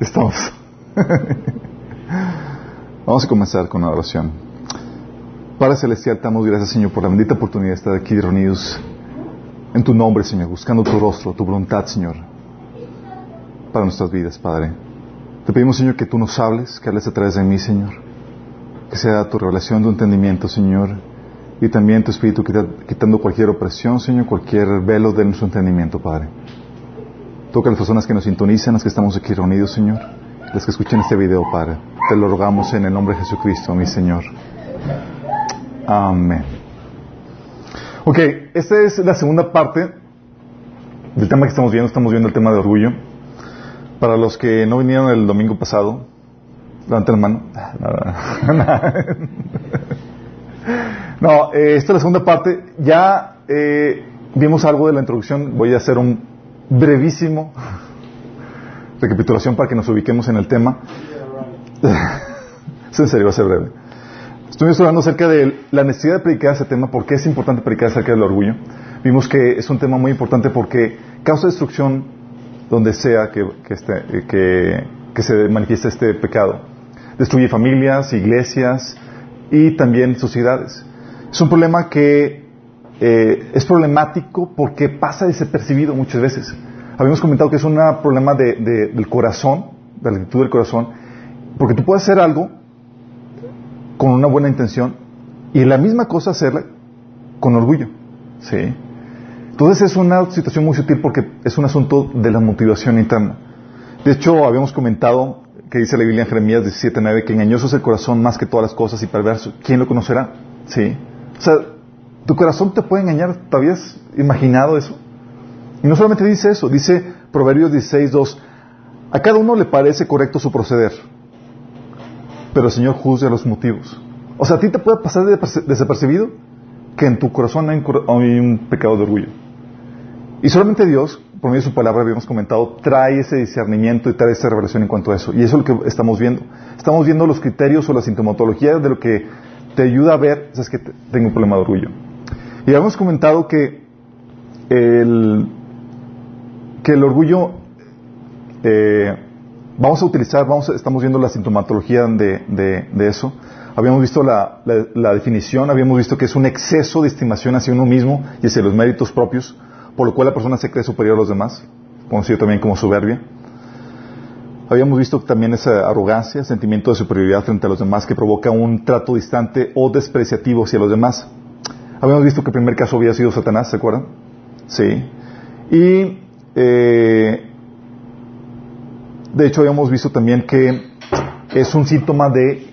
Estamos. Vamos a comenzar con una oración. Padre Celestial, damos gracias, Señor, por la bendita oportunidad de estar aquí reunidos en tu nombre, Señor, buscando tu rostro, tu voluntad, Señor, para nuestras vidas, Padre. Te pedimos, Señor, que tú nos hables, que hables a través de mí, Señor. Que sea tu revelación, tu entendimiento, Señor. Y también tu Espíritu quitando cualquier opresión, Señor, cualquier velo de nuestro entendimiento, Padre. Toca a las personas que nos sintonizan, las que estamos aquí reunidos, Señor. Las que escuchen este video, Padre. Te lo rogamos en el nombre de Jesucristo, mi Señor. Amén. Ok, esta es la segunda parte del tema que estamos viendo. Estamos viendo el tema de orgullo. Para los que no vinieron el domingo pasado, levanten la mano. No, eh, esta es la segunda parte. Ya eh, vimos algo de la introducción. Voy a hacer un brevísimo recapitulación para que nos ubiquemos en el tema. es en serio, va a ser breve. Estuvimos hablando acerca de la necesidad de predicar ese tema, por qué es importante predicar acerca del orgullo. Vimos que es un tema muy importante porque causa destrucción donde sea que, que, se manifieste este pecado. Destruye familias, iglesias y también sociedades. Es un problema que eh, es problemático porque pasa desapercibido muchas veces. Habíamos comentado que es un problema del corazón, de la actitud del corazón, porque tú puedes hacer algo con una buena intención y la misma cosa hacerla con orgullo. ¿sí? Entonces es una situación muy sutil porque es un asunto de la motivación interna. De hecho, habíamos comentado que dice la Biblia en Jeremías 17.9 que engañoso es el corazón más que todas las cosas y perverso. ¿Quién lo conocerá? ¿Sí? O sea, tu corazón te puede engañar. ¿Te habías imaginado eso? Y no solamente dice eso, dice Proverbios 16.2 a cada uno le parece correcto su proceder, pero el Señor juzga los motivos. O sea, a ti te puede pasar desapercibido que en tu corazón hay un pecado de orgullo. Y solamente Dios, por medio de su palabra, habíamos comentado, trae ese discernimiento y trae esa revelación en cuanto a eso. Y eso es lo que estamos viendo. Estamos viendo los criterios o la sintomatología de lo que te ayuda a ver, es que tengo un problema de orgullo. Y habíamos comentado que el, que el orgullo, eh, vamos a utilizar, vamos estamos viendo la sintomatología de, eso. Habíamos visto la, definición, habíamos visto que es un exceso de estimación hacia uno mismo y hacia los méritos propios, por lo cual la persona se cree superior a los demás, conocido también como soberbia. Habíamos visto también esa arrogancia, sentimiento de superioridad frente a los demás que provoca un trato distante o despreciativo hacia los demás. Habíamos visto que el primer caso había sido Satanás, ¿se acuerdan? Sí. Y eh, de hecho, habíamos visto también que es un síntoma de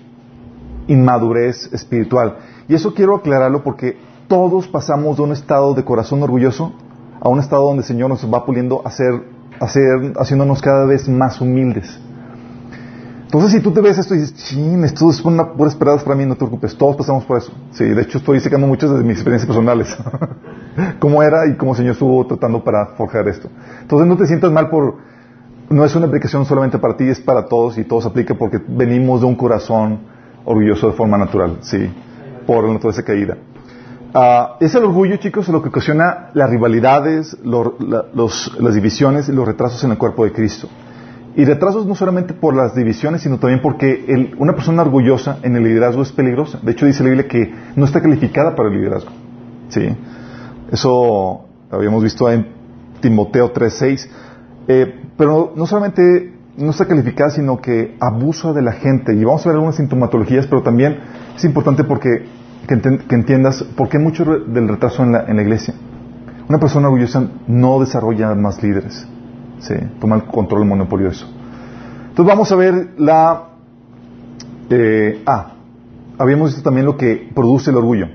inmadurez espiritual. Y eso quiero aclararlo porque todos pasamos de un estado de corazón orgulloso a un estado donde el Señor nos va puliendo a hacer, haciéndonos cada vez más humildes. Entonces, si tú te ves esto y dices, ching, esto es una pura esperanza para mí, no te preocupes, todos pasamos por eso. Sí, de hecho estoy sacando muchas de mis experiencias personales. cómo era y cómo el Señor estuvo tratando para forjar esto. Entonces, no te sientas mal por, no es una aplicación solamente para ti, es para todos y todos aplica porque venimos de un corazón orgulloso de forma natural, sí, por la naturaleza caída. Uh, es el orgullo, chicos, lo que ocasiona las rivalidades, las divisiones y los retrasos en el cuerpo de Cristo. Y retrasos no solamente por las divisiones, sino también porque una persona orgullosa en el liderazgo es peligrosa. De hecho, dice la Biblia que no está calificada para el liderazgo. ¿Sí? Eso habíamos visto en Timoteo 3.6. Eh, pero no solamente no está calificada, sino que abusa de la gente. Y vamos a ver algunas sintomatologías, pero también es importante porque que, entiendas por qué mucho del retraso en la, en la iglesia. Una persona orgullosa no desarrolla más líderes. Sí, toma el control del monopolio de eso. Entonces vamos a ver la... Eh, ah, habíamos visto también lo que produce el orgullo.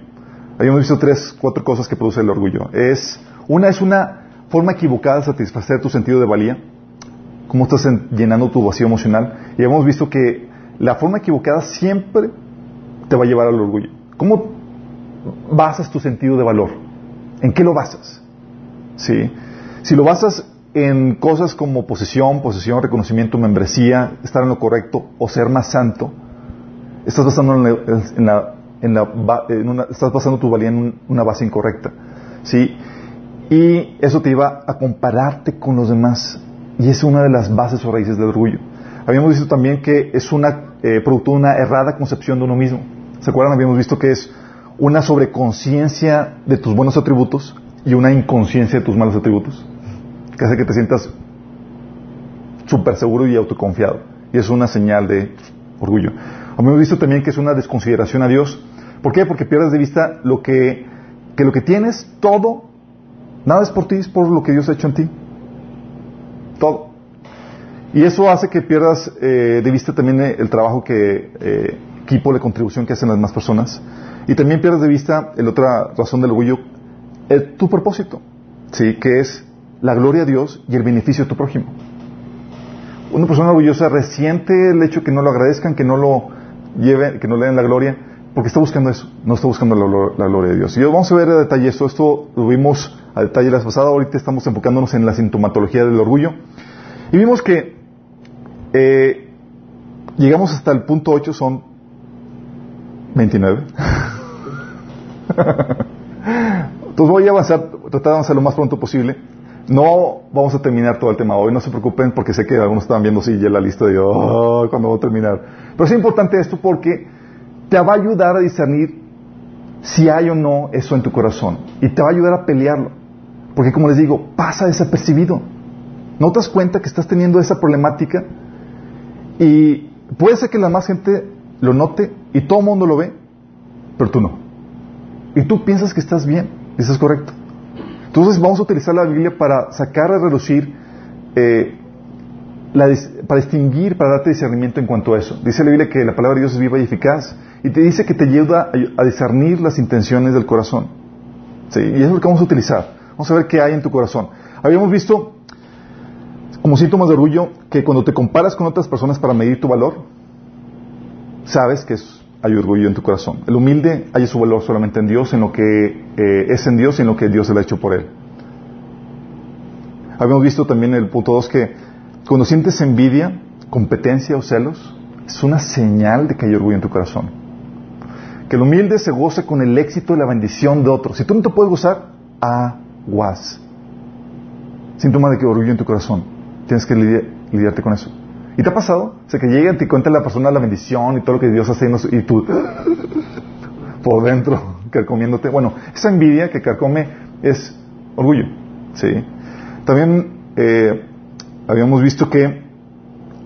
Habíamos visto tres, cuatro cosas que produce el orgullo. Es, una es una forma equivocada de satisfacer tu sentido de valía. Cómo estás llenando tu vacío emocional. Y hemos visto que la forma equivocada siempre te va a llevar al orgullo. ¿Cómo basas tu sentido de valor? ¿En qué lo basas? ¿Sí? Si lo basas en cosas como posesión, posesión, reconocimiento, membresía, estar en lo correcto o ser más santo, estás basando en la, en la, estás basando tu valía en una base incorrecta, ¿sí? Y eso te lleva a compararte con los demás y es una de las bases o raíces del orgullo. Habíamos visto también que es una eh, producto de una errada concepción de uno mismo. ¿Se acuerdan? Habíamos visto que es una sobreconciencia de tus buenos atributos y una inconsciencia de tus malos atributos, que hace que te sientas súper seguro y autoconfiado. Y es una señal de orgullo. Habíamos visto también que es una desconsideración a Dios. ¿Por qué? Porque pierdes de vista lo que, que lo que tienes, todo, nada es por ti, es por lo que Dios ha hecho en ti. Todo. Y eso hace que pierdas eh, de vista también eh, el trabajo que eh, equipo, la contribución que hacen las demás personas. Y también pierdes de vista, la otra razón del orgullo, tu propósito, ¿sí? que es la gloria de Dios y el beneficio de tu prójimo. Una persona orgullosa resiente el hecho que no lo agradezcan, que no lo lleven, que no le den la gloria, porque está buscando eso, no está buscando la, gloria de Dios. Y vamos a ver a detalle esto, esto lo vimos a detalle la pasada, ahorita estamos enfocándonos en la sintomatología del orgullo. Y vimos que eh, llegamos hasta el punto 8, son 29. Entonces voy a avanzar, tratar de avanzar lo más pronto posible. No vamos a terminar todo el tema hoy, no se preocupen porque sé que algunos estaban viendo si ya la lista de oh, cuando voy a terminar. Pero es importante esto porque te va a ayudar a discernir si hay o no eso en tu corazón y te va a ayudar a pelearlo. Porque como les digo, pasa desapercibido. ¿No te das cuenta que estás teniendo esa problemática? Y puede ser que la más gente lo note y todo el mundo lo ve, pero tú no. Y tú piensas que estás bien, y eso es correcto. Entonces vamos a utilizar la Biblia para sacar a relucir, eh, para distinguir, para darte discernimiento en cuanto a eso. Dice la Biblia que la palabra de Dios es viva y eficaz y te dice que te ayuda a, discernir las intenciones del corazón. ¿Sí? Y eso es lo que vamos a utilizar. Vamos a ver qué hay en tu corazón. Habíamos visto como síntomas de orgullo que cuando te comparas con otras personas para medir tu valor, sabes que hay orgullo en tu corazón. El humilde halla su valor solamente en Dios, en lo que eh, es en Dios y en lo que Dios le ha hecho por él. Habíamos visto también en el punto 2 que cuando sientes envidia, competencia o celos, es una señal de que hay orgullo en tu corazón. Que el humilde se goza con el éxito y la bendición de otros. Si tú no te puedes gozar, aguas. Síntoma de que orgullo en tu corazón. Tienes que lidiarte con eso. ¿Y te ha pasado? O sea, que llega y te cuenta la persona la bendición y todo lo que Dios hace y tú por dentro carcomiéndote. Bueno, esa envidia que carcome es orgullo. ¿sí? También eh, habíamos visto que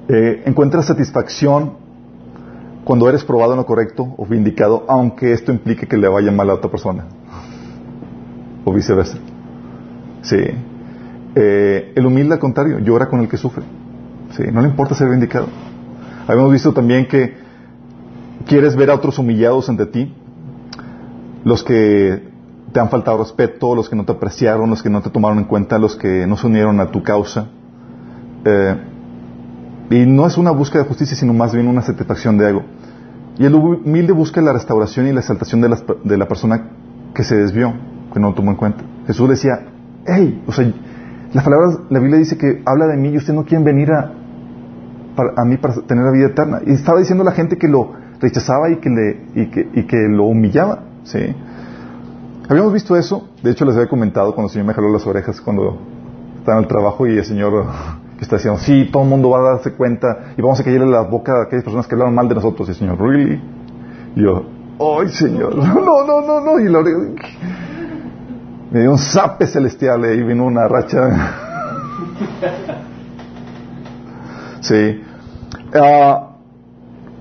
eh, encuentras satisfacción cuando eres probado en lo correcto o vindicado, aunque esto implique que le vaya mal a otra persona. O viceversa. Sí. Eh, el humilde, al contrario, llora con el que sufre. ¿Sí? No le importa ser vindicado. Habíamos visto también que quieres ver a otros humillados ante ti, los que te han faltado respeto, los que no te apreciaron, los que no te tomaron en cuenta, los que no se unieron a tu causa. Eh, y no es una búsqueda de justicia, sino más bien una satisfacción de ego. Y el humilde busca la restauración y la exaltación de la, de la persona que se desvió, que no tomó en cuenta. Jesús decía, hey, o sea, la palabra, la Biblia dice que habla de mí y ustedes no quieren venir a, a mí para tener la vida eterna. Y estaba diciendo a la gente que lo rechazaba y que, le, y que, y que lo humillaba. ¿sí? Habíamos visto eso, de hecho les había comentado cuando el Señor me jaló las orejas cuando estaba en el trabajo y el Señor que está diciendo, sí, todo el mundo va a darse cuenta y vamos a caerle la boca a aquellas personas que hablaron mal de nosotros. Y el Señor, ¿really? Y yo, ¡ay, Señor! No, no, no, no. Y la me dio un zape celestial y vino una racha. sí. Uh,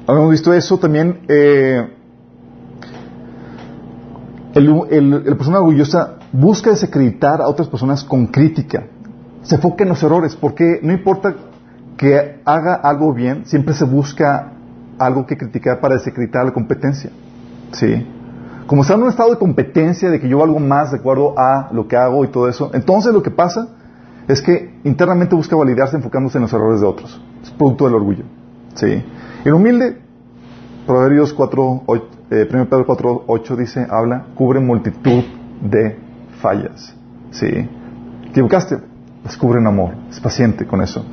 habíamos visto eso también. Eh, el, el, persona orgullosa busca desacreditar a otras personas con crítica. Se enfoca en los errores, porque no importa que haga algo bien, siempre se busca algo que criticar para desacreditar la competencia. ¿Sí? como está en un estado de competencia, de que yo valgo más de acuerdo a lo que hago y todo eso, entonces lo que pasa es que internamente busca validarse enfocándose en los errores de otros. Es producto del orgullo. ¿Sí? El humilde, Proverbios 4, 8, eh, 1 Pedro 4, 8 dice, habla, cubre multitud de fallas. ¿sí? Equivocaste, descubre en amor, es paciente con eso.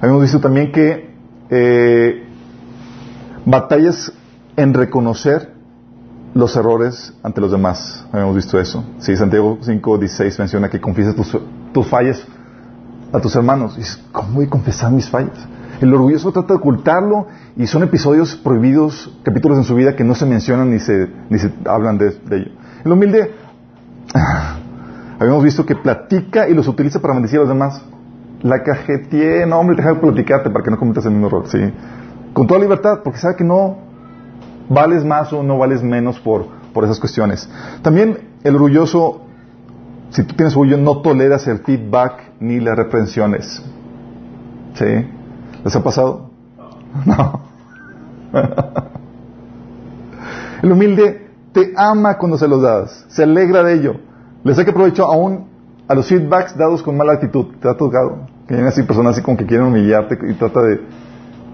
Habíamos visto también que eh, batallas en reconocer los errores ante los demás. Habíamos visto eso. Sí, Santiago 5, 16 menciona que confiesas tus, fallas a tus hermanos. Y dices, ¿cómo voy a confesar mis fallas? El orgulloso trata de ocultarlo y son episodios prohibidos, capítulos en su vida que no se mencionan ni se, ni se hablan de, ello. El humilde, habíamos visto que platica y los utiliza para maldecir a los demás. La cajetie, no hombre, deja de platicarte para que no cometas el mismo error, ¿sí? Con toda libertad, porque sabe que no vales más o no vales menos por, por esas cuestiones. También el orgulloso, si tú tienes orgullo, no toleras el feedback ni las reprensiones. ¿Sí? ¿Les ha pasado? No. El humilde te ama cuando se los das, se alegra de ello. Le saca provecho aún a los feedbacks dados con mala actitud. ¿Te ha tocado? Que vienen así personas así como que quieren humillarte y trata de...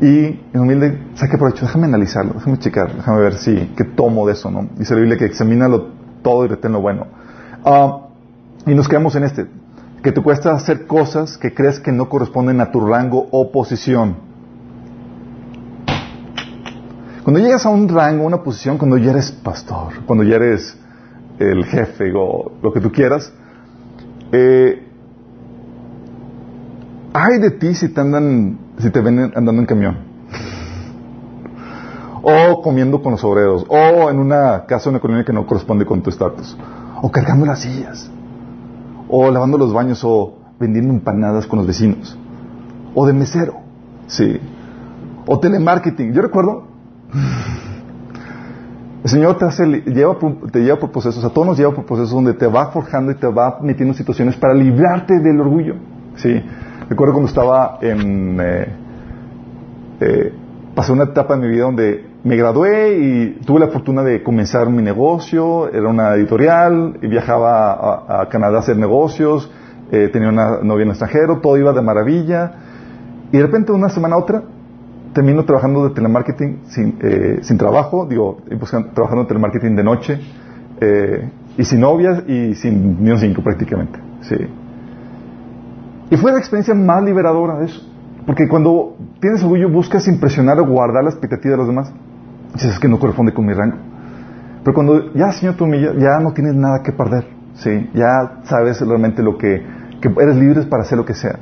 Y el humilde saca provecho, déjame analizarlo, déjame checar, déjame ver si, qué tomo de eso, ¿no? Dice la Biblia que examínalo todo y retén lo bueno. Ah, y nos quedamos en este que te cuesta hacer cosas que crees que no corresponden a tu rango o posición. Cuando llegas a un rango, una posición, cuando ya eres pastor, cuando ya eres el jefe o lo que tú quieras, eh, ay de ti si te andan, si te ven andando en camión, o comiendo con los obreros, o en una casa una colonia que no corresponde con tu estatus, o cargando las sillas o lavando los baños o vendiendo empanadas con los vecinos, o de mesero, sí, o telemarketing. Yo recuerdo, el Señor te, hace, lleva, te lleva por procesos, a todos nos lleva por procesos donde te va forjando y te va metiendo situaciones para librarte del orgullo. Sí, recuerdo cuando estaba en, eh, eh, pasé una etapa en mi vida donde me gradué y tuve la fortuna de comenzar mi negocio, era una editorial, y viajaba a, Canadá a hacer negocios, eh, tenía una novia en extranjero, todo iba de maravilla, y de repente una semana a otra termino trabajando de telemarketing sin, eh, sin trabajo, digo, trabajando de telemarketing de noche, eh, y sin novias y sin ni un cinco prácticamente, sí. Y fue la experiencia más liberadora de eso. Porque cuando tienes orgullo buscas impresionar o guardar la expectativa de los demás. Dices que no corresponde con mi rango. Pero cuando ya Señor te humilla, ya no tienes nada que perder. ¿sí? Ya sabes realmente lo que, eres libre para hacer lo que sea.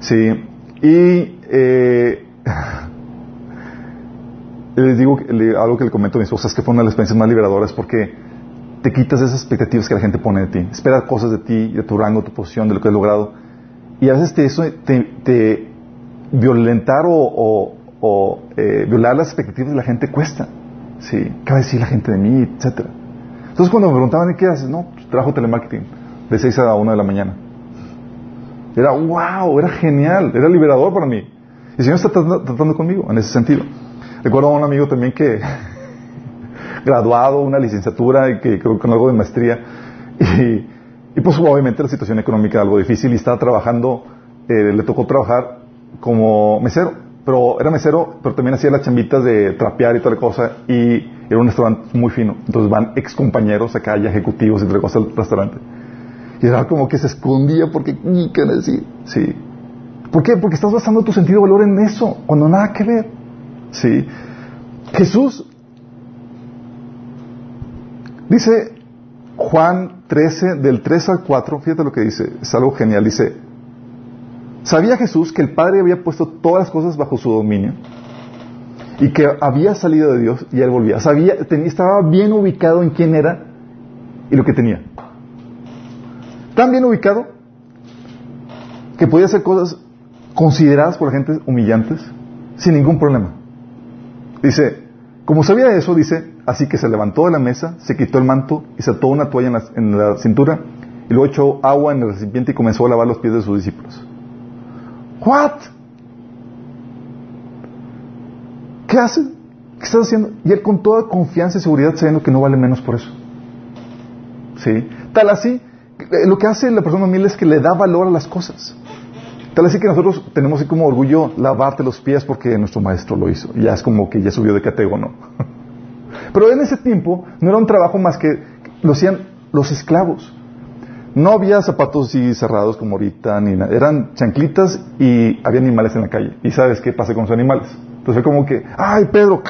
¿sí? Y eh, les digo algo que le comento a mis esposa es que fue una de las experiencias más liberadoras porque te quitas esas expectativas que la gente pone de ti. Espera cosas de ti, de tu rango, tu posición, de lo que has logrado. Y a veces te, eso te violentar o, eh, violar las expectativas de la gente cuesta. Sí, ¿qué va a decir la gente de mí? Etcétera. Entonces cuando me preguntaban, ¿qué haces? No, pues, trabajo telemarketing de 6 a 1 de la mañana. Era wow, era genial, era liberador para mí. Y el Señor está tratando, conmigo en ese sentido. Recuerdo a un amigo también que, graduado, una licenciatura y que creo con algo de maestría, y, y pues obviamente la situación económica era algo difícil y estaba trabajando, eh, le tocó trabajar como mesero, pero era mesero, pero también hacía las chambitas de trapear y toda la cosa, y era un restaurante muy fino. Entonces van ex compañeros acá, ya ejecutivos y toda cosa al restaurante. Y era como que se escondía porque, ¿qué decir? Sí. ¿Por qué? Porque estás basando tu sentido de valor en eso, cuando nada que ver. Sí. Jesús dice Juan 13, del 3 al 4, fíjate lo que dice, es algo genial, dice, ¿Sabía Jesús que el Padre había puesto todas las cosas bajo su dominio? Y que había salido de Dios y él volvía. Sabía, estaba bien ubicado en quién era y lo que tenía. Tan bien ubicado que podía hacer cosas consideradas por la gente humillantes sin ningún problema. Dice, como sabía eso, dice, así que se levantó de la mesa, se quitó el manto y se ató una toalla en la, en la cintura y luego echó agua en el recipiente y comenzó a lavar los pies de sus discípulos. What? ¿Qué hace? ¿Qué estás haciendo? Y él con toda confianza y seguridad sabiendo que no vale menos por eso. ¿Sí? Tal así, eh, lo que hace la persona humilde es que le da valor a las cosas. Tal así que nosotros tenemos así como orgullo lavarte los pies porque nuestro maestro lo hizo. Ya es como que ya subió de categoría, ¿no? Pero en ese tiempo no era un trabajo más que lo hacían los esclavos. No había zapatos así cerrados como ahorita, ni nada. Eran chanclitas y había animales en la calle. ¿Y sabes qué pasa con los animales? Entonces fue como que, ¡ay, Pedro!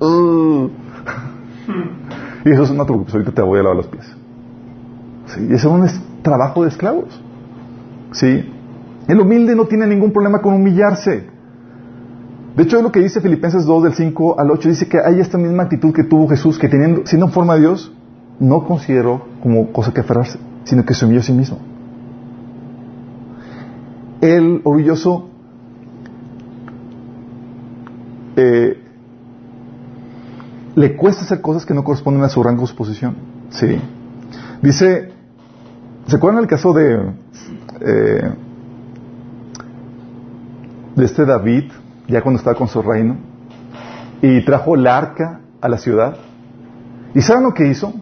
Uh". y eso es una truco, ahorita te voy a lavar los pies. ¿Sí? Y eso es un trabajo de esclavos. ¿Sí? El humilde no tiene ningún problema con humillarse. De hecho, es lo que dice Filipenses 2 del 5 al 8, dice que hay esta misma actitud que tuvo Jesús, que teniendo, siendo en forma de Dios, no consideró como cosa que aferrarse, sino que se humilló a sí mismo. El orgulloso eh, le cuesta hacer cosas que no corresponden a su rango o su posición. Sí. Dice, ¿se acuerdan el caso de eh, de este David, ya cuando estaba con su reino, y trajo el arca a la ciudad? ¿Y saben lo que hizo?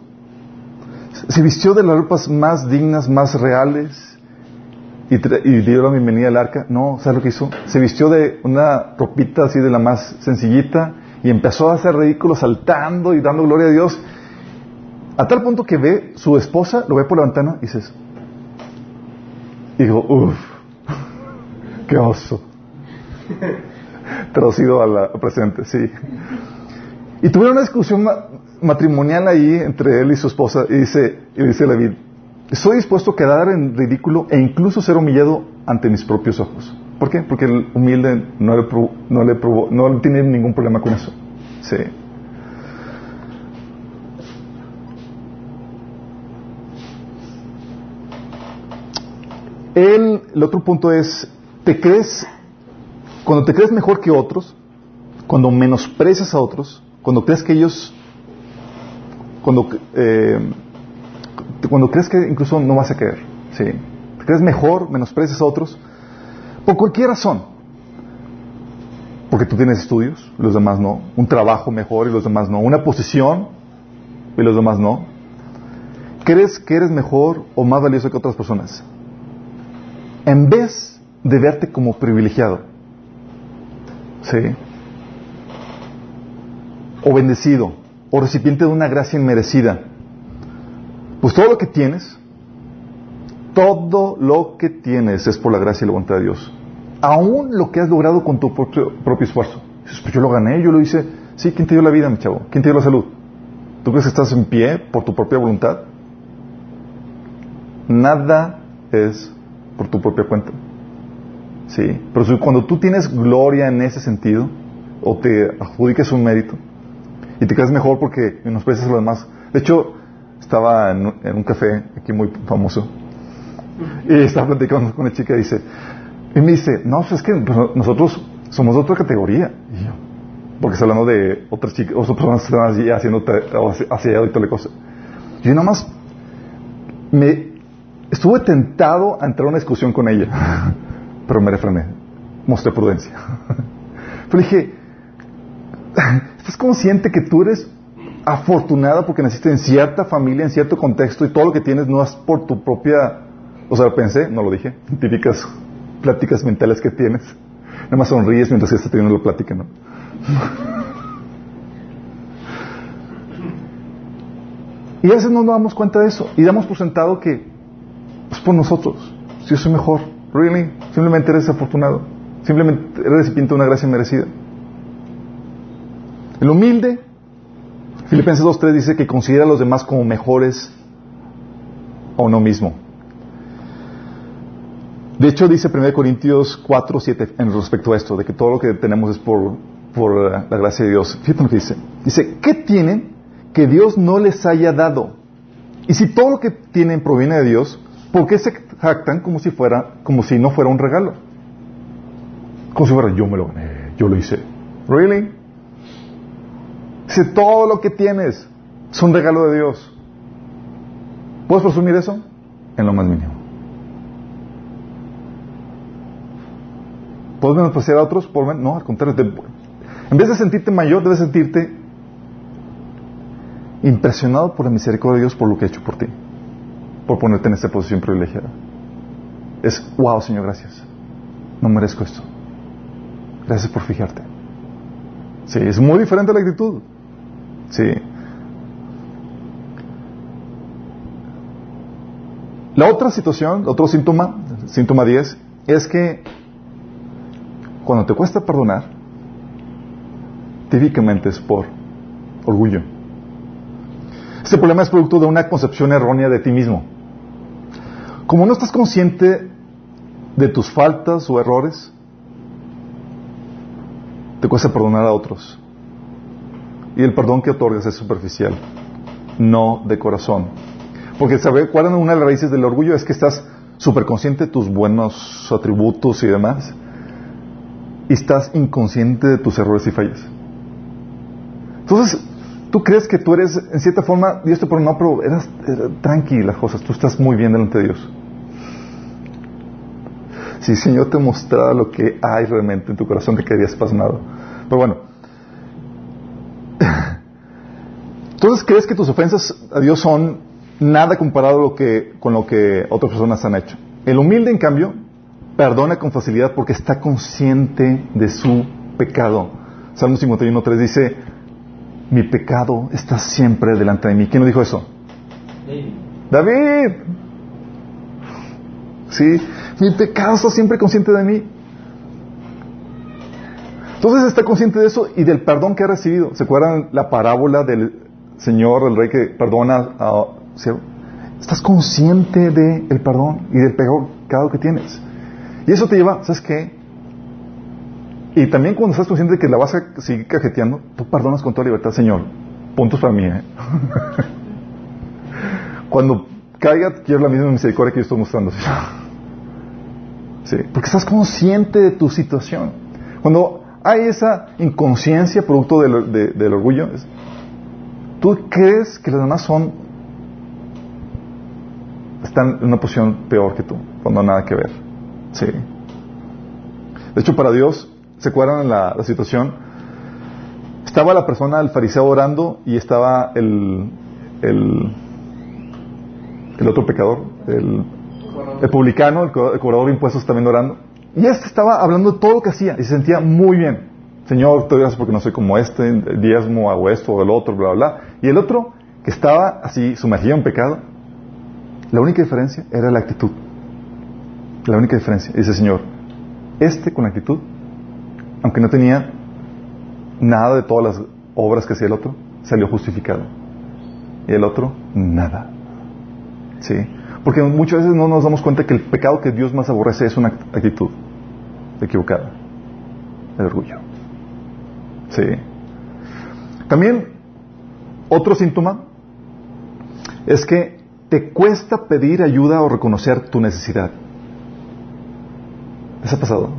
Se vistió de las ropas más dignas, más reales, y, y, dio la bienvenida al arca. No, ¿sabes lo que hizo? Se vistió de una ropita así de la más sencillita y empezó a hacer ridículo saltando y dando gloria a Dios. A tal punto que ve su esposa, lo ve por la ventana y dices, y digo, uff, qué oso. Traducido a la presente, sí. Y tuvieron una discusión matrimonial ahí entre él y su esposa y dice, y dice David, estoy dispuesto a quedar en ridículo e incluso ser humillado ante mis propios ojos. ¿Por qué? Porque el humilde no le, no le, no tiene ningún problema con eso. Sí. El, el otro punto es, ¿te crees, cuando te crees mejor que otros, cuando menosprecias a otros, cuando crees que ellos, cuando, eh, cuando crees que incluso no vas a caer, ¿sí? Crees mejor, menosprecias a otros, por cualquier razón. Porque tú tienes estudios, los demás no. Un trabajo mejor y los demás no. Una posición y los demás no. ¿Crees que eres mejor o más valioso que otras personas? En vez de verte como privilegiado, ¿sí? O bendecido, o recipiente de una gracia inmerecida, pues todo lo que tienes, todo lo que tienes es por la gracia y la voluntad de Dios aún lo que has logrado con tu propio, esfuerzo. pues yo lo gané, yo lo hice. Sí, ¿quién te dio la vida, mi chavo? ¿Quién te dio la salud? ¿Tú crees que estás en pie por tu propia voluntad? Nada es por tu propia cuenta. Sí, pero cuando tú tienes gloria en ese sentido, o te adjudiques un mérito, y te crees mejor porque menosprecias a los demás. De hecho, estaba en, un café aquí muy famoso, y estaba platicando con una chica y dice, y me dice, no, pues es que nosotros somos de otra categoría. Y yo, porque está hablando de otras chicas, otras personas que están allí haciendo hacia y toda la cosa. Yo nada más me estuve tentado a entrar a una discusión con ella, pero me refrené, mostré prudencia. Pero dije, ¿estás consciente que tú eres afortunada porque naciste en cierta familia, en cierto contexto y todo lo que tienes no es por tu propia... O sea, pensé, no lo dije, típicas pláticas mentales que tienes. Nada más sonríes mientras estás teniendo la plática, ¿no? y a veces no nos damos cuenta de eso y damos por sentado que es pues, por nosotros. Si yo soy mejor, really, simplemente eres afortunado, simplemente eres recipiente de una gracia merecida. El humilde, Filipenses 2.3 dice que considera a los demás como mejores a uno mismo. De hecho, dice 1 Corintios 4, 7 en respecto a esto, de que todo lo que tenemos es por, por la gracia de Dios. Fíjate lo que dice. Dice, ¿qué tienen que Dios no les haya dado? Y si todo lo que tienen proviene de Dios, ¿por qué se jactan como si fuera, como si no fuera un regalo? Como si fuera, yo me lo yo lo hice. ¿Really? Dice, todo lo que tienes es un regalo de Dios. ¿Puedes presumir eso? En lo más mínimo. ¿Puedes menospreciar a otros? Por no, al contrario. en vez de sentirte mayor, debes sentirte impresionado por la misericordia de Dios por lo que ha hecho por ti. Por ponerte en esta posición privilegiada. Es, wow, Señor, gracias. No merezco esto. Gracias por fijarte. Sí, es muy diferente la actitud. Sí. La otra situación, otro síntoma, síntoma 10, es que cuando te cuesta perdonar, típicamente es por orgullo. Este problema es producto de una concepción errónea de ti mismo. Como no estás consciente de tus faltas o errores, te cuesta perdonar a otros. Y el perdón que otorgas es superficial, no de corazón. Porque ¿sabe cuál es una de las raíces del orgullo? Es que estás súper consciente de tus buenos atributos y demás. Y estás inconsciente de tus errores y fallas. Entonces, tú crees que tú eres, en cierta forma, Dios te perdonó, pero eras, eras tranqui las cosas. Tú estás muy bien delante de Dios. Si el Señor te mostrara lo que hay realmente en tu corazón, te quedarías pasmado. Pero bueno. Entonces, ¿crees que tus ofensas a Dios son nada comparado lo que, con lo que otras personas han hecho? El humilde, en cambio, perdona con facilidad porque está consciente de su pecado. Salmo 51.3 dice, mi pecado está siempre delante de mí. ¿Quién lo dijo eso? David. David. Sí, mi pecado está siempre consciente de mí. Entonces está consciente de eso y del perdón que ha recibido. ¿Se acuerdan la parábola del Señor, el Rey que perdona a... Estás consciente del perdón y del pecado que tienes. Y eso te lleva, ¿sabes qué? Y también cuando estás consciente de que la vas a seguir cajeteando, tú perdonas con toda libertad, Señor. Puntos para mí, ¿eh? cuando caiga, quiero la misma misericordia que yo estoy mostrando. Sí, porque estás consciente de tu situación. Cuando hay esa inconsciencia producto del, orgullo, tú crees que los demás son están en una posición peor que tú, cuando nada que ver. Sí. De hecho, para Dios, ¿se acuerdan la, la situación? Estaba la persona, el fariseo orando y estaba el, el, el otro pecador, el el publicano, el, cobrador de impuestos también orando. Y este estaba hablando de todo lo que hacía y se sentía muy bien. Señor, te gracias porque no soy como este, diezmo, hago esto o el otro, bla, bla. Y el otro, que estaba así sumergido en pecado, la única diferencia era la actitud. La única diferencia. Dice, Señor, este con la actitud, aunque no tenía nada de todas las obras que hacía el otro, salió justificado. Y el otro, nada. ¿Sí? Porque muchas veces no nos damos cuenta que el pecado que Dios más aborrece es una actitud equivocada, el orgullo. Sí. También otro síntoma es que te cuesta pedir ayuda o reconocer tu necesidad. ¿Les ha pasado?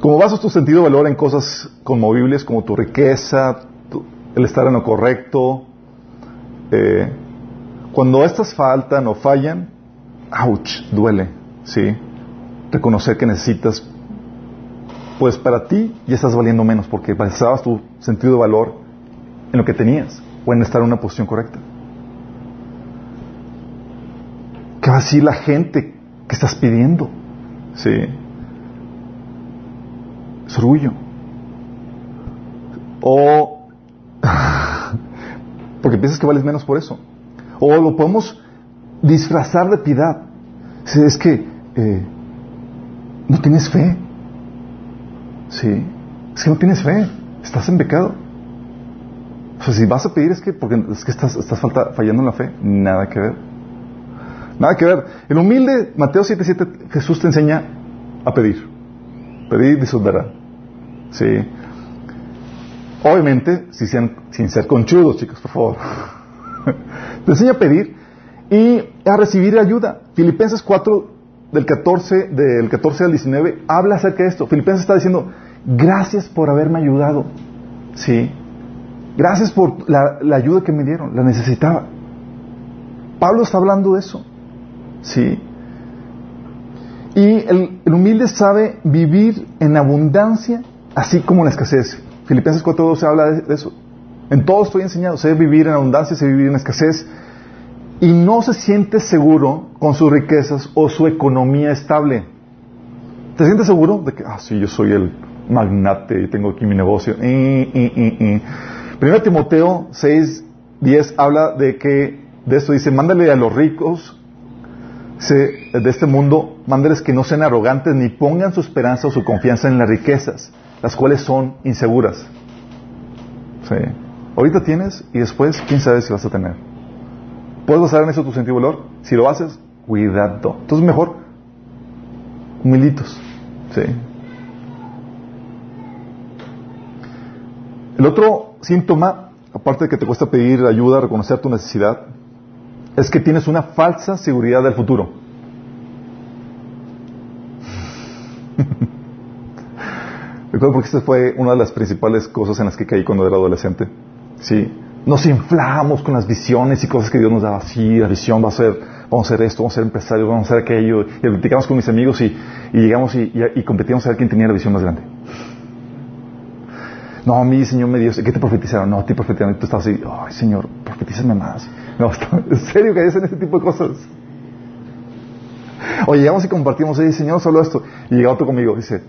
Como basas tu sentido valor en cosas conmovibles como tu riqueza, el estar en lo correcto, eh, cuando estas faltan o fallan, ouch, duele, ¿sí? Reconocer que necesitas, pues para ti ya estás valiendo menos porque basabas tu sentido de valor en lo que tenías o en estar en una posición correcta. ¿Qué va a decir la gente que estás pidiendo? ¿Sí? Es orgullo. O porque piensas que vales menos por eso. O lo podemos disfrazar de piedad. Es que eh, no tienes fe. Sí. Es que no tienes fe. Estás en pecado. O sea, si vas a pedir es que porque es que estás, estás fallando en la fe. Nada que ver. Nada que ver. El humilde Mateo 7:7 Jesús te enseña a pedir. Pedir y se Sí. Obviamente, si sean, sin ser conchudos, chicos, por favor. Te enseña a pedir y a recibir ayuda. Filipenses 4, del 14, del 14 al 19, habla acerca de esto. Filipenses está diciendo, gracias por haberme ayudado. Sí. Gracias por la, ayuda que me dieron. La necesitaba. Pablo está hablando de eso. Sí. Y el, humilde sabe vivir en abundancia, así como en la escasez. Filipenses 4.12 habla de eso. En todo estoy enseñado. Sé vivir en abundancia, sé vivir en escasez. Y no se siente seguro con sus riquezas o su economía estable. ¿Te sientes seguro de que, ah, sí, yo soy el magnate y tengo aquí mi negocio? Primero Timoteo 6, 10 habla de que, de esto dice, mándale a los ricos de este mundo, mándales que no sean arrogantes ni pongan su esperanza o su confianza en las riquezas, las cuales son inseguras. Sí. Ahorita tienes y después, quién sabe si vas a tener. ¿Puedes basar en eso tu sentido de valor? Si lo haces, cuidado. Entonces, mejor humilitos. ¿sí? El otro síntoma, aparte de que te cuesta pedir ayuda, reconocer tu necesidad, es que tienes una falsa seguridad del futuro. Recuerdo porque esta fue una de las principales cosas en las que caí cuando era adolescente. Sí, nos inflamos con las visiones y cosas que Dios nos daba. Sí, la visión va a ser, vamos a hacer esto, vamos a ser empresarios, vamos a hacer aquello. Y platicamos con mis amigos y, llegamos y, y, competíamos a ver quién tenía la visión más grande. No, a mí, Señor, me dio, ¿qué te profetizaron? No, a ti profetizaron. Y tú estabas así, ay, Señor, profetízame más. No, en serio que en ese tipo de cosas. O llegamos y compartimos, oye, Señor, solo esto. Y llega otro conmigo, dice,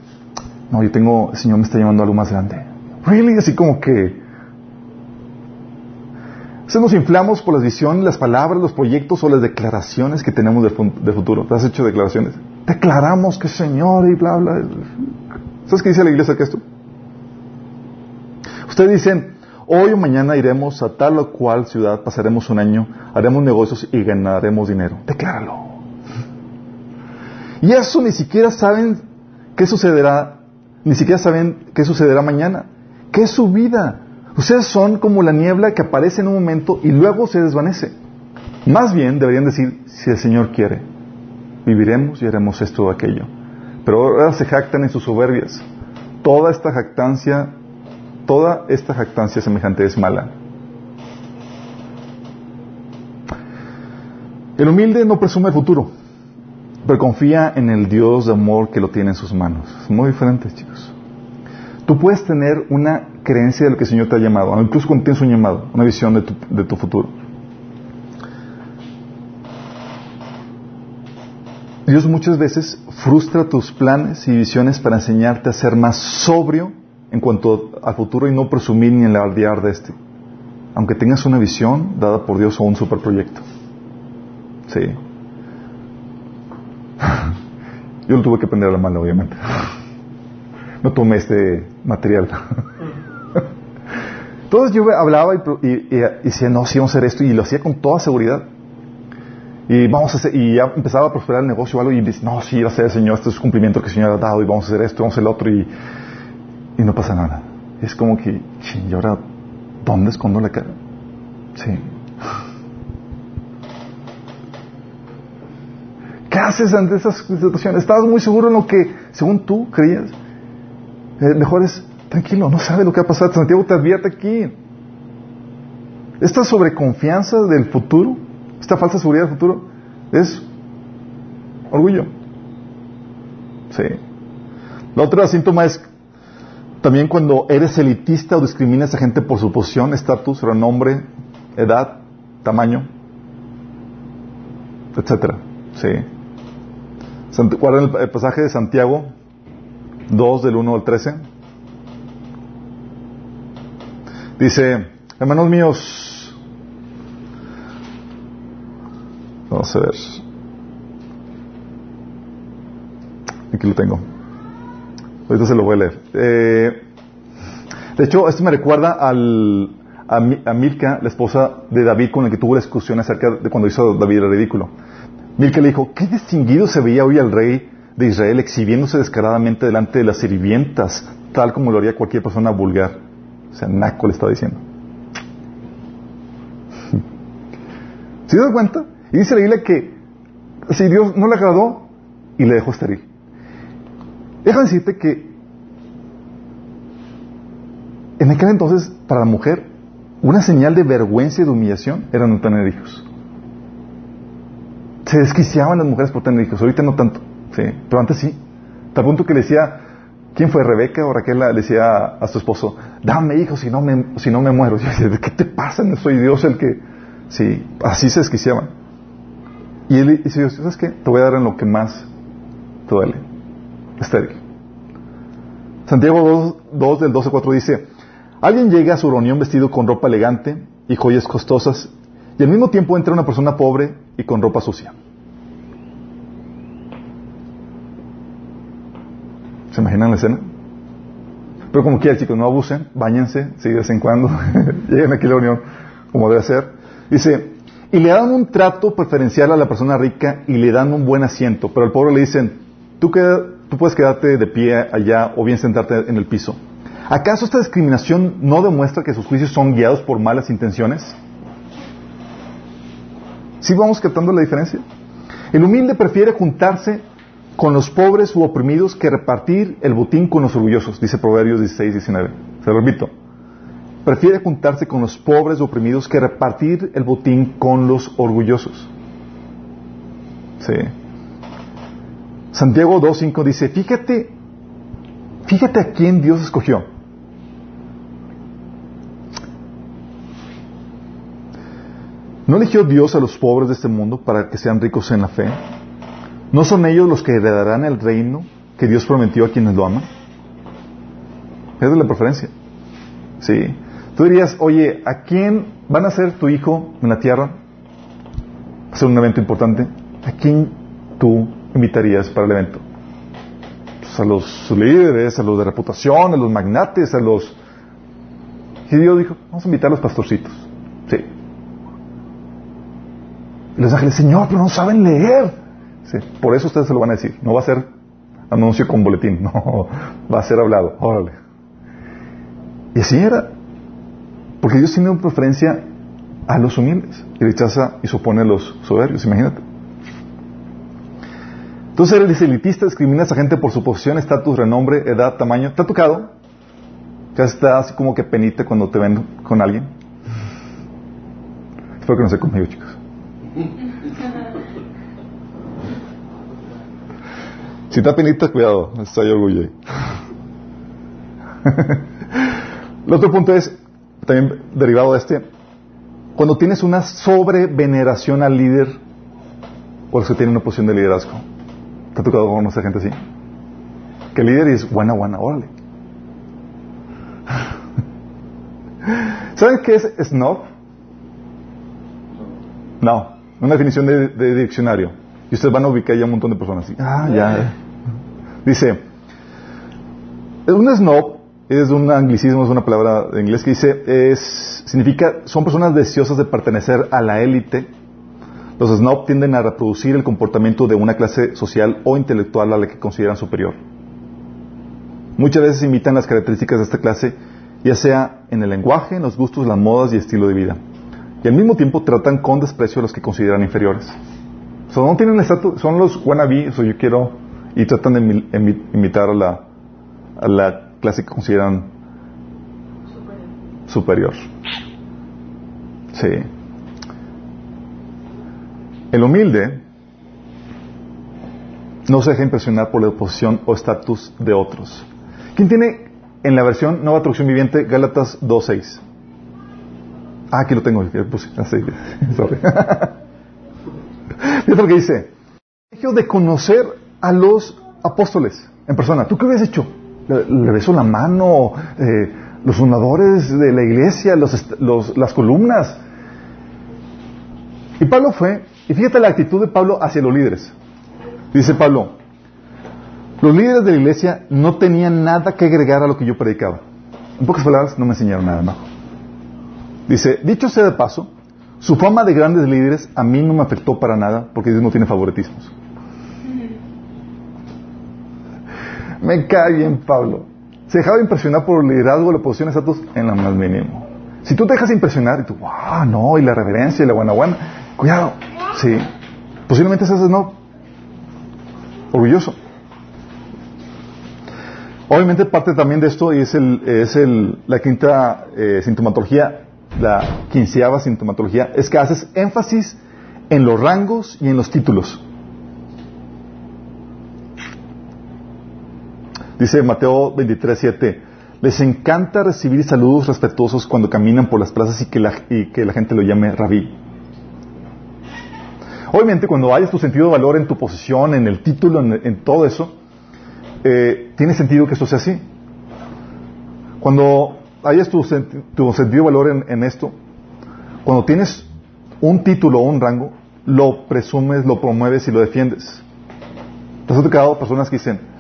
no, yo tengo, el Señor me está llamando a algo más grande. Really, así como que... Se nos inflamos por las visiones, las palabras, los proyectos o las declaraciones que tenemos de, futuro. ¿Te has hecho declaraciones? Declaramos que Señor y bla, bla. ¿Sabes qué dice la iglesia que esto? Ustedes dicen, hoy o mañana iremos a tal o cual ciudad, pasaremos un año, haremos negocios y ganaremos dinero. Decláralo. Y eso ni siquiera saben qué sucederá, ni siquiera saben qué sucederá mañana. ¿Qué es su vida? Ustedes son como la niebla que aparece en un momento y luego se desvanece. Más bien deberían decir, si el Señor quiere, viviremos y haremos esto o aquello. Pero ahora se jactan en sus soberbias. Toda esta jactancia Toda esta jactancia semejante es mala. El humilde no presume el futuro, pero confía en el Dios de amor que lo tiene en sus manos. Es muy diferente, chicos. Tú puedes tener una creencia de lo que el Señor te ha llamado, incluso cuando tienes un llamado, una visión de tu, de tu futuro. Dios muchas veces frustra tus planes y visiones para enseñarte a ser más sobrio en cuanto al futuro y no presumir ni alardear de este. Aunque tengas una visión dada por Dios o un superproyecto. Sí. Yo lo tuve que aprender a la mano, obviamente. No tomé este material. Entonces yo hablaba y, decía, no, sí vamos a hacer esto, y lo hacía con toda seguridad. Y vamos a hacer, y ya empezaba a prosperar el negocio o algo, y dice, no, sí, el Señor, este es cumplimiento que el Señor ha dado, y vamos a hacer esto, vamos a hacer el otro, y y no pasa nada. Es como que, ¿y ahora dónde escondo la cara? Sí. ¿Qué haces ante esas situaciones? ¿Estabas muy seguro en lo que, según tú, creías? Eh, mejor es, tranquilo, no sabe lo que va a pasar. Santiago te advierte aquí. Esta sobreconfianza del futuro, esta falsa seguridad del futuro, es orgullo. Sí. La otra síntoma es también cuando eres elitista o discriminas a gente por su posición, estatus, renombre, edad, tamaño, etcétera. Sí. Guarden el pasaje de Santiago 2 del 1 al 13. Dice, hermanos míos, vamos a ver. Aquí lo tengo. Ahorita se lo voy a leer. Eh, de hecho, esto me recuerda al, a, Milka, la esposa de David, con la que tuvo la discusión acerca de cuando hizo David el ridículo. Milka le dijo, qué distinguido se veía hoy el rey de Israel exhibiéndose descaradamente delante de las sirvientas, tal como lo haría cualquier persona vulgar. O sea, Naco le estaba diciendo. ¿Se dio cuenta? Y dice la Biblia que si Dios no le agradó y le dejó estéril. Déjame decirte que en aquel entonces, para la mujer, una señal de vergüenza y de humillación era no tener hijos. Se desquiciaban las mujeres por tener hijos, ahorita no tanto, sí, pero antes sí. Tal punto que le decía, ¿quién fue Rebeca o Raquel? Le decía a su esposo, dame hijos si no me, si no me muero. Yo decía, ¿qué te pasa? No soy Dios el que... Sí, así se desquiciaban. Y él dice, ¿sabes qué? Te voy a dar en lo que más te duele estéril. Santiago 2, del 12 4 dice, alguien llega a su reunión vestido con ropa elegante y joyas costosas y al mismo tiempo entra una persona pobre y con ropa sucia. ¿Se imaginan la escena? Pero como quiera, chicos, no abusen, bañense, sí, de vez en cuando, lleguen aquí a la reunión, como debe ser. Dice, y le dan un trato preferencial a la persona rica y le dan un buen asiento, pero al pobre le dicen, tú queda, tú puedes quedarte de pie allá o bien sentarte en el piso. ¿Acaso esta discriminación no demuestra que sus juicios son guiados por malas intenciones? ¿Sí vamos captando la diferencia? El humilde prefiere juntarse con los pobres u oprimidos que repartir el botín con los orgullosos, dice Proverbios 16, 19. Se lo repito. Prefiere juntarse con los pobres u oprimidos que repartir el botín con los orgullosos. Sí. Santiago 2.5 dice, fíjate, fíjate a quién Dios escogió. ¿No eligió Dios a los pobres de este mundo para que sean ricos en la fe? ¿No son ellos los que heredarán el reino que Dios prometió a quienes lo aman? Esa es la preferencia. Sí. Tú dirías, oye, ¿a quién van a ser tu hijo en la tierra? Va a ser un evento importante. ¿A quién tú invitarías para el evento? Pues a los líderes, a los de reputación, a los magnates, a los... Y Dios dijo, vamos a invitar a los pastorcitos. Sí. Los ángeles, Señor, pero no saben leer. Sí, por eso ustedes se lo van a decir. No va a ser anuncio con boletín, no, va a ser hablado. Órale. Y así era. Porque Dios tiene una preferencia a los humildes y rechaza y supone a los soberbios, imagínate. Entonces eres elitista, discriminas a gente por su posición, estatus, renombre, edad, tamaño. ¿Te ha tocado? Ya está así como que penita cuando te ven con alguien. Espero que no sea conmigo, chicos. Si está penita, cuidado, estoy orgullo. El otro punto es, también derivado de este, cuando tienes una sobreveneración al líder o los que tienen una posición de liderazgo. ¿Te ha tocado conocer gente así? Que el líder es buena, buena, órale. ¿Saben qué es snob? No, una definición de, diccionario. Y ustedes van a ubicar ya un montón de personas así. Ah, ya. Dice, un snob es un anglicismo, es una palabra en inglés que dice, es, significa, son personas deseosas de pertenecer a la élite. Los snob tienden a reproducir el comportamiento de una clase social o intelectual a la que consideran superior. Muchas veces imitan las características de esta clase, ya sea en el lenguaje, en los gustos, las modas y estilo de vida. Y al mismo tiempo tratan con desprecio a los que consideran inferiores. So, no tienen estatus, son los wannabe, o yo quiero, y tratan de imitar a la, a la clase que consideran superior. Sí. El humilde no se deja impresionar por la oposición o estatus de otros. ¿Quién tiene en la versión Nueva Traducción Viviente Gálatas 2.6? Ah, aquí lo tengo, puse. Así, sorry. Fíjate lo que dice. de conocer a los apóstoles en persona. ¿Tú qué habías hecho? le, beso la mano, eh, los fundadores de la iglesia, las columnas. Y Pablo fue, y fíjate la actitud de Pablo hacia los líderes. Dice Pablo, los líderes de la iglesia no tenían nada que agregar a lo que yo predicaba. En pocas palabras, no me enseñaron nada más. Dice, dicho sea de paso, su fama de grandes líderes a mí no me afectó para nada porque Dios no tiene favoritismos. Me cae bien Pablo. Se dejaba impresionar por el liderazgo, la posición, estatus en lo más mínimo. Si tú te dejas impresionar y tú, wow, no, y la reverencia y la buena buena, cuidado, sí. Posiblemente seas no orgulloso. Obviamente parte también de esto y es, el, es el, la quinta eh, sintomatología, la quinceava sintomatología, es que haces énfasis en los rangos y en los títulos. Dice Mateo 23, 7, les encanta recibir saludos respetuosos cuando caminan por las plazas y que la, que la gente lo llame rabí. Obviamente cuando hayas tu sentido de valor en tu posición, en el título, en, todo eso, eh, tiene sentido que esto sea así. Cuando hayas tu, tu sentido de valor en, en, esto, cuando tienes un título o un rango, lo presumes, lo promueves y lo defiendes. ¿Te has personas que dicen,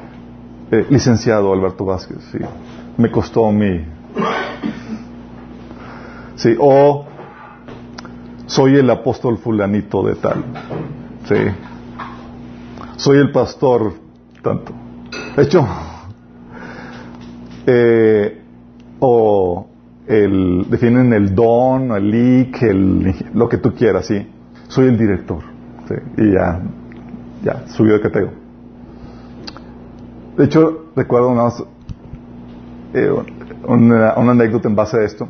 eh, licenciado Alberto Vázquez, sí. Me costó mi... Sí, o soy el apóstol fulanito de tal. Sí. Soy el pastor tanto. De hecho, eh, el, definen el don, el leak, el, lo que tú quieras, ¿sí? Soy el director. ¿sí? Y ya, ya, subió de categoría. De hecho, recuerdo una, eh, una, una, anécdota en base a esto.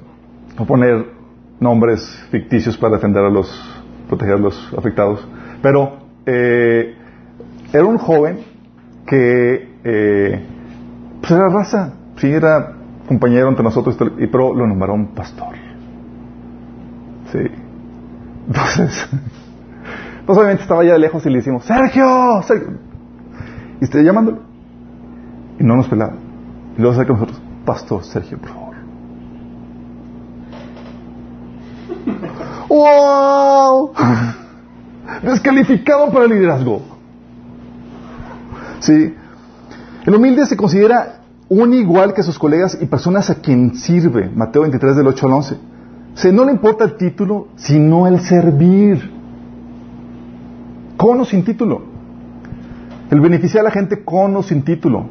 A poner nombres ficticios para defender a los, proteger a los afectados. Pero eh, era un joven que eh, pues era raza, sí, era compañero entre nosotros, y pero lo nombraron pastor. Sí. Entonces, pues obviamente estaba allá de lejos y le decimos, Sergio, Sergio. Y estoy llamándolo. Y no nos pelaba. Y luego saca nosotros, Pastor Sergio, por favor. ¡Wow! Descalificado para el liderazgo. Sí. El humilde se considera un igual que sus colegas y personas a quien sirve. Mateo 23 del 8 al 11. O no le importa el título, sino el servir. Con o sin título. El beneficiar a la gente con o sin título.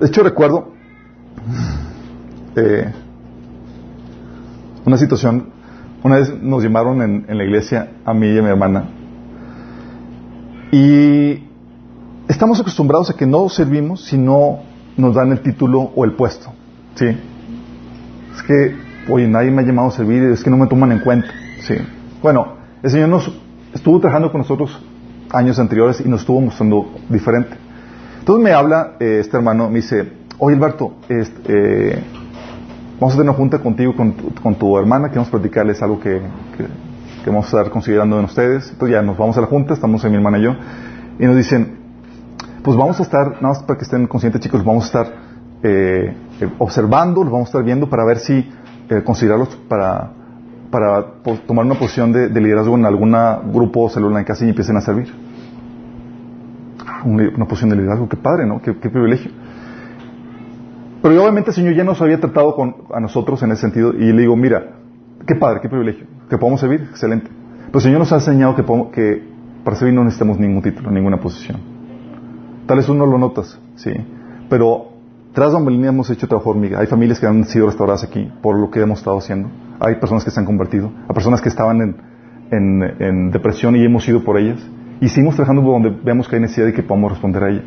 De hecho, recuerdo eh, una situación. Una vez nos llamaron en, la iglesia a mí y a mi hermana. Y estamos acostumbrados a que no servimos si no nos dan el título o el puesto. ¿Sí? Es que, oye, nadie me ha llamado a servir, es que no me toman en cuenta. ¿Sí? Bueno, el Señor nos estuvo trabajando con nosotros años anteriores y nos estuvo mostrando diferente. Entonces me habla eh, este hermano, me dice, oye Alberto, este, vamos a tener una junta contigo, con tu, con tu hermana, queremos platicarles algo que, que, que, vamos a estar considerando en ustedes. Entonces ya nos vamos a la junta, estamos en mi hermana y yo, y nos dicen, pues vamos a estar, nada más para que estén conscientes chicos, vamos a estar eh, eh, observando, los vamos a estar viendo para ver si considerarlos para, para tomar una posición de, de, liderazgo en algún grupo o célula en casa y empiecen a servir. Una, posición de liderazgo, qué padre, ¿no? Qué, privilegio. Pero obviamente el Señor ya nos había tratado con, a nosotros en ese sentido y le digo, mira, qué padre, qué privilegio, que podamos servir, excelente. Pero el Señor nos ha enseñado que, que para servir no necesitamos ningún título, ninguna posición. Tal vez uno lo notas, sí. Pero tras bambalinas hemos hecho trabajo hormiga. Hay familias que han sido restauradas aquí por lo que hemos estado haciendo. Hay personas que se han convertido. Hay personas que estaban en, en depresión y hemos ido por ellas. Y seguimos trabajando donde vemos que hay necesidad y que podamos responder a ella.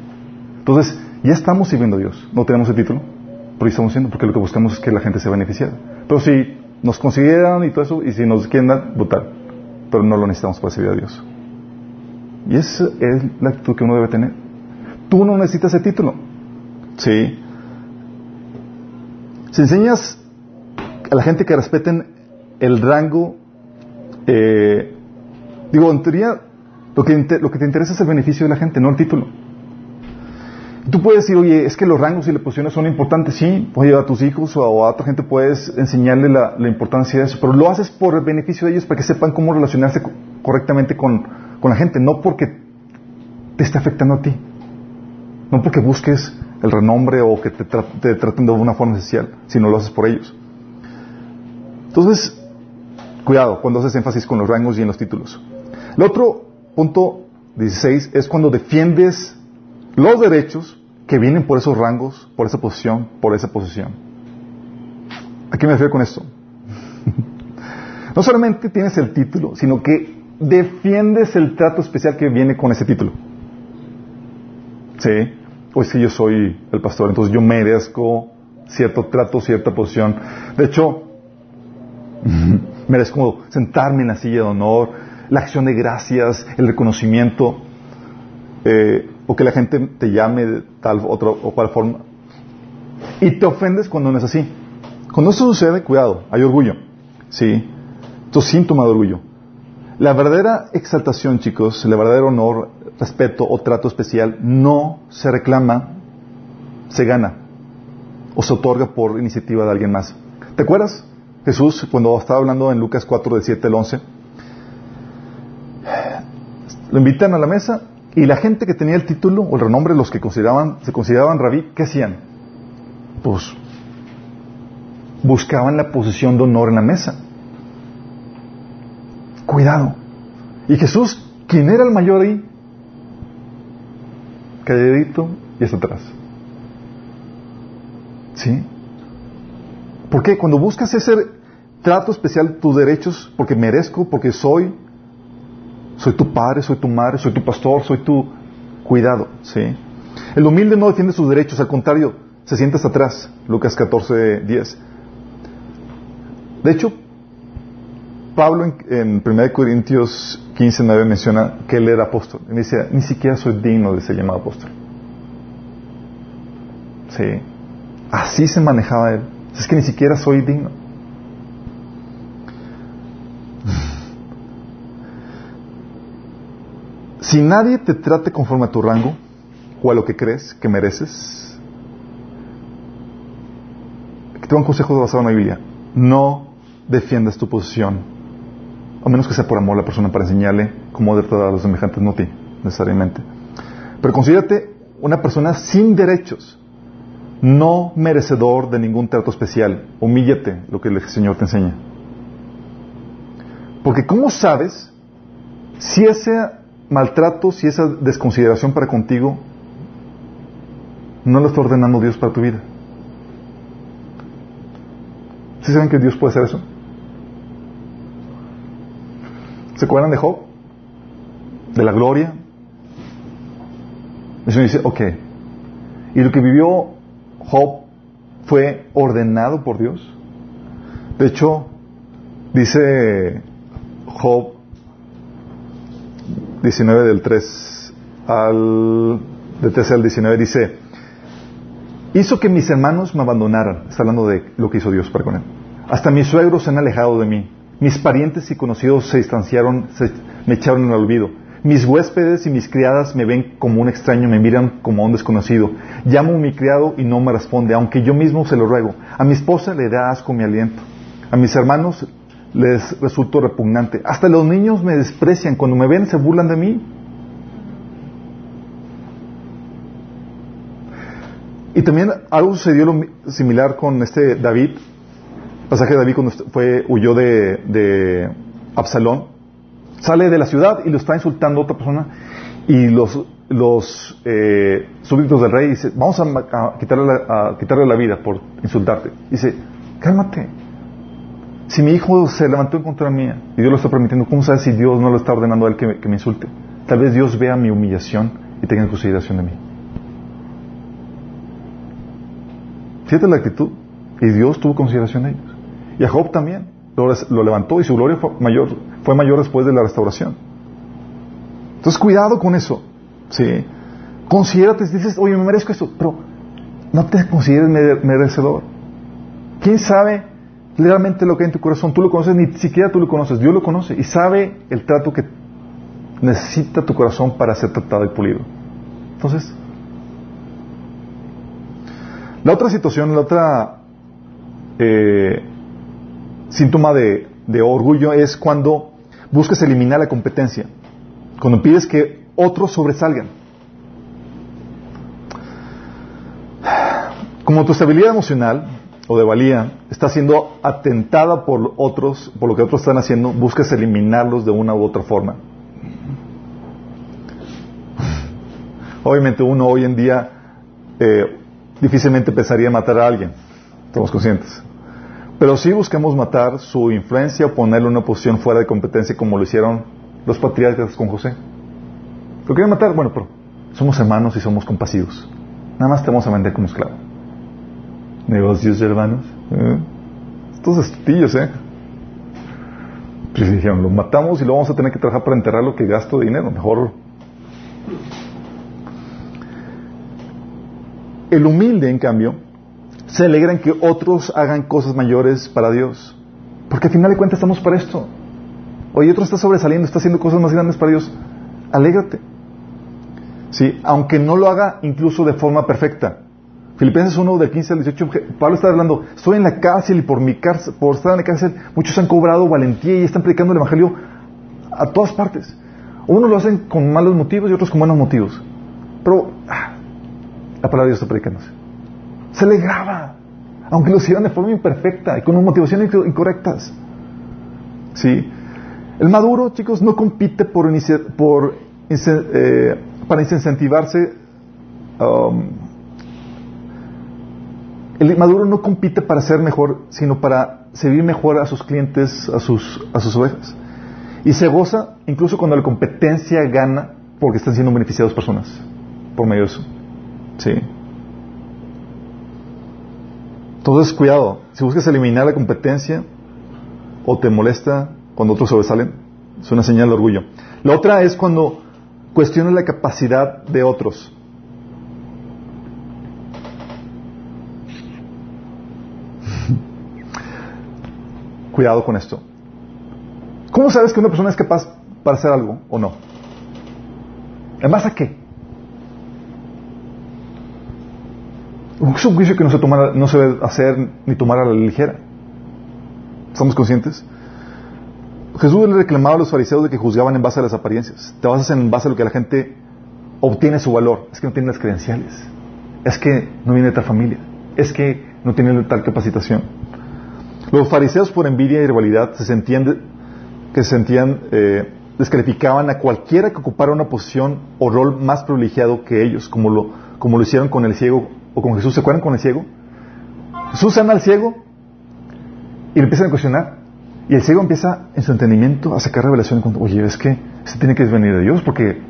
Entonces, ya estamos sirviendo a Dios. No tenemos el título, pero estamos haciendo porque lo que buscamos es que la gente se beneficie. Pero si nos consiguieran y todo eso, y si nos quieren dar, brutal. Pero no lo necesitamos para servir a Dios. Y esa es la actitud que uno debe tener. Tú no necesitas ese título. Sí. Si enseñas a la gente que respeten el rango, eh, digo, en teoría, lo que, lo que te interesa es el beneficio de la gente, no el título. Tú puedes decir, oye, es que los rangos y las posiciones son importantes, sí, oye, a tus hijos o a otra gente puedes enseñarle la, la, importancia de eso, pero lo haces por el beneficio de ellos para que sepan cómo relacionarse correctamente con, con la gente, no porque te esté afectando a ti. No porque busques el renombre o que te, tra te, traten de una forma especial, sino lo haces por ellos. Entonces, cuidado cuando haces énfasis con los rangos y en los títulos. El otro punto 16 es cuando defiendes los derechos que vienen por esos rangos, por esa posición, por esa posición. ¿A qué me refiero con esto? no solamente tienes el título, sino que defiendes el trato especial que viene con ese título. ¿Sí? pues sí, yo soy el pastor, entonces yo merezco cierto trato, cierta posición. De hecho, merezco sentarme en la silla de honor, la acción de gracias, el reconocimiento, eh, o que la gente te llame de tal otra o cual forma. Y te ofendes cuando no es así. Cuando eso sucede, cuidado, hay orgullo. ¿Sí? Esto es síntoma de orgullo. La verdadera exaltación, chicos, el verdadero honor, respeto o trato especial no se reclama, se gana o se otorga por iniciativa de alguien más. ¿Te acuerdas? Jesús, cuando estaba hablando en Lucas 4, del 7 al 11, lo invitan a la mesa y la gente que tenía el título o el renombre, los que consideraban, se consideraban rabí, ¿qué hacían? Pues buscaban la posición de honor en la mesa. Cuidado. Y Jesús, quien era el mayor ahí, calladito y hasta atrás. ¿Sí? ¿Por qué? Cuando buscas ese trato especial, tus derechos, porque merezco, porque soy, soy tu padre, soy tu madre, soy tu pastor, soy tu cuidado, ¿sí? El humilde no defiende sus derechos, al contrario, se sienta hasta atrás, Lucas 14, 10. De hecho, Pablo en, 1 Corintios 15, 9 menciona que él era apóstol. Y dice, ni siquiera soy digno de ser llamado apóstol. Sí. Así se manejaba él. Es que ni siquiera soy digno. Si nadie te trate conforme a tu rango o a lo que crees que mereces, que te un consejo basado en la Biblia. No defiendas tu posición, a menos que sea por amor a la persona para enseñarle cómo debe tratar a los semejantes, no a ti, necesariamente. Pero considérate una persona sin derechos, no merecedor de ningún trato especial. Humíllate, lo que el Señor te enseña. Porque ¿cómo sabes si ese maltrato, si esa desconsideración para contigo no lo está ordenando Dios para tu vida? ¿Sí saben que Dios puede hacer eso? ¿Se acuerdan de Job? De la gloria. El Señor dice, ok. Y lo que vivió Job fue ordenado por Dios. De hecho, dice Job 19 del 3 al del 13 al 19 dice, hizo que mis hermanos me abandonaran, está hablando de lo que hizo Dios para con él. Hasta mis suegros se han alejado de mí. Mis parientes y conocidos se distanciaron, se, me echaron el olvido. Mis huéspedes y mis criadas me ven como un extraño, me miran como a un desconocido. Llamo a mi criado y no me responde, aunque yo mismo se lo ruego. A mi esposa le da asco mi aliento. A mis hermanos les resulto repugnante. Hasta los niños me desprecian. Cuando me ven se burlan de mí. Y también algo sucedió similar con este David. pasaje de David cuando fue, huyó de, de Absalón sale de la ciudad y lo está insultando a otra persona y los, los eh, súbditos del rey dicen, vamos a, quitarle la, a, quitarle la vida por insultarte. Dice, cálmate. Si mi hijo se levantó en contra mía y Dios lo está permitiendo, ¿cómo sabes si Dios no lo está ordenando a él que, me insulte? Tal vez Dios vea mi humillación y tenga consideración de mí. Fíjate la actitud. Y Dios tuvo consideración de ellos. Y a Job también. Lo, lo levantó y su gloria fue mayor fue mayor después de la restauración. Entonces, cuidado con eso. ¿sí? Considérate, dices, oye, me merezco esto, pero no te consideres merecedor. ¿Quién sabe realmente lo que hay en tu corazón? Tú lo conoces, ni siquiera tú lo conoces. Dios lo conoce y sabe el trato que necesita tu corazón para ser tratado y pulido. Entonces, la otra situación, la otra eh, síntoma de, de orgullo es cuando buscas eliminar la competencia, cuando pides que otros sobresalgan. Como tu estabilidad emocional o de valía está siendo atentada por otros, por lo que otros están haciendo, buscas eliminarlos de una u otra forma. Obviamente uno hoy en día eh, difícilmente pensaría matar a alguien, estamos conscientes. Pero sí buscamos matar su influencia o ponerle una posición fuera de competencia como lo hicieron los patriarcas con José. ¿Lo quieren matar? Bueno, pero somos hermanos y somos compasivos. Nada más te vamos a vender como esclavo. Negocios, hermanos. ¿Eh? Estos estillos, ¿eh? Pues dijeron, lo matamos y lo vamos a tener que trabajar para enterrar lo que gasto de dinero. Mejor. El humilde, en cambio, se alegran que otros hagan cosas mayores para Dios. Porque al final de cuentas estamos para esto. Oye, otro está sobresaliendo, está haciendo cosas más grandes para Dios. Alégrate. Sí, aunque no lo haga incluso de forma perfecta. Filipenses 1 de 15 al 18, Pablo está hablando, estoy en la cárcel y por mi cárcel, por estar en la cárcel, muchos han cobrado valentía y están predicando el evangelio a todas partes. Unos lo hacen con malos motivos y otros con buenos motivos. Pero ah, la palabra de Dios está predicándose se alegraba, aunque lo hicieran de forma imperfecta y con motivaciones incorrectas. ¿Sí? El maduro, chicos, no compite por, por eh, para incentivarse um, El maduro no compite para ser mejor, sino para servir mejor a sus clientes, a sus, a sus ovejas. Y se goza incluso cuando la competencia gana porque están siendo beneficiados personas por medio de eso. Sí. Entonces, cuidado. Si buscas eliminar la competencia o te molesta cuando otros sobresalen, es una señal de orgullo. La otra es cuando cuestionas la capacidad de otros. Cuidado con esto. ¿Cómo sabes que una persona es capaz para hacer algo o no? ¿En base a qué? Es un juicio que no se, debe hacer ni tomar a la ligera. ¿Estamos conscientes? Jesús le reclamaba a los fariseos de que juzgaban en base a las apariencias. Te basas en base a lo que la gente obtiene su valor. Es que no tiene las credenciales. Es que no viene de tal familia. Es que no tiene tal capacitación. Los fariseos por envidia y rivalidad se sentían, que se sentían, eh, descalificaban a cualquiera que ocupara una posición o rol más privilegiado que ellos, como lo, como lo hicieron con el ciego o con Jesús. ¿Se acuerdan con el ciego? Jesús sana al ciego y le empiezan a cuestionar. Y el ciego empieza en su entendimiento a sacar revelación cuando, oye, es que se tiene que venir de Dios porque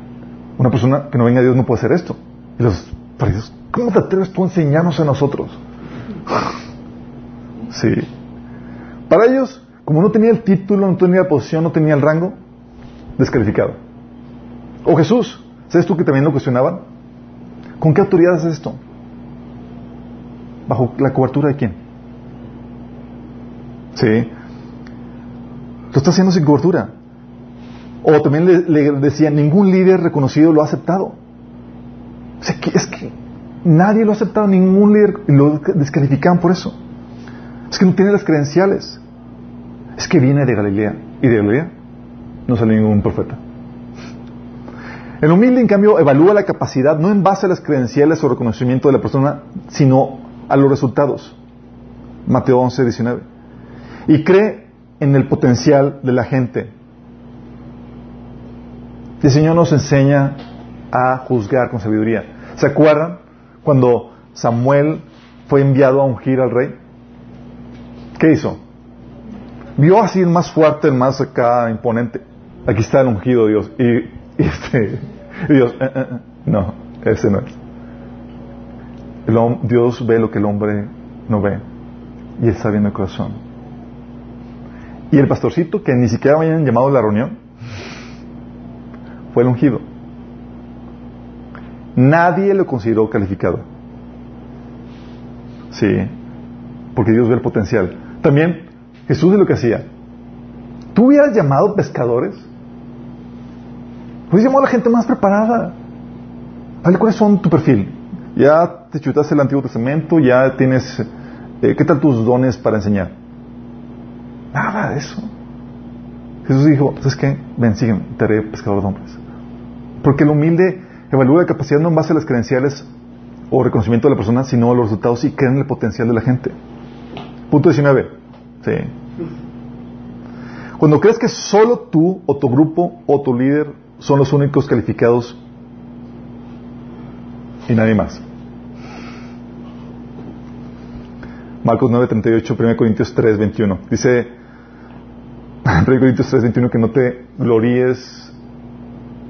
una persona que no venga de Dios no puede hacer esto. Y los fariseos, ¿cómo te atreves tú a enseñarnos a nosotros? sí. Para ellos, como no tenía el título, no tenía la posición, no tenía el rango, descalificado. O Jesús, ¿sabes tú que también lo cuestionaban? ¿Con qué autoridad haces esto? ¿Bajo la cobertura de quién? Sí. Lo está haciendo sin cobertura. O también le, decía, ningún líder reconocido lo ha aceptado. O sea, es que nadie lo ha aceptado, ningún líder, y lo descalificaban por eso. Es que no tiene las credenciales. Es que viene de Galilea. Y de Galilea no sale ningún profeta. El humilde, en cambio, evalúa la capacidad no en base a las credenciales o reconocimiento de la persona, sino a los resultados. Mateo 11, 19. Y cree en el potencial de la gente. El Señor nos enseña a juzgar con sabiduría. ¿Se acuerdan cuando Samuel fue enviado a ungir al rey? ¿Qué hizo? Vio así el más fuerte, el más acá imponente. Aquí está el ungido Dios. Y, este, Dios, eh, eh, eh, no, ese no es. Dios ve lo que el hombre no ve. Y está viendo el corazón. Y el pastorcito, que ni siquiera habían llamado a la reunión, fue el ungido. Nadie lo consideró calificado. Sí, porque Dios ve el potencial. También Jesús es lo que hacía. ¿Tú hubieras llamado pescadores? Hubieras llamado a la gente más preparada. ¿Cuáles son tu perfil? Ya te chutaste el Antiguo Testamento, ya tienes... Eh, ¿Qué tal tus dones para enseñar? Nada de eso. Jesús dijo, ¿sabes qué? Ven, sígueme, te haré pescador de hombres. Porque el humilde evalúa la capacidad no en base a las credenciales o reconocimiento de la persona, sino a los resultados y cree en el potencial de la gente. Punto 19. Sí. Cuando crees que solo tú o tu grupo o tu líder son los únicos calificados y nadie más. Marcos 9:38, 1 Corintios 3:21. Dice 1 Corintios 3:21 que no te gloríes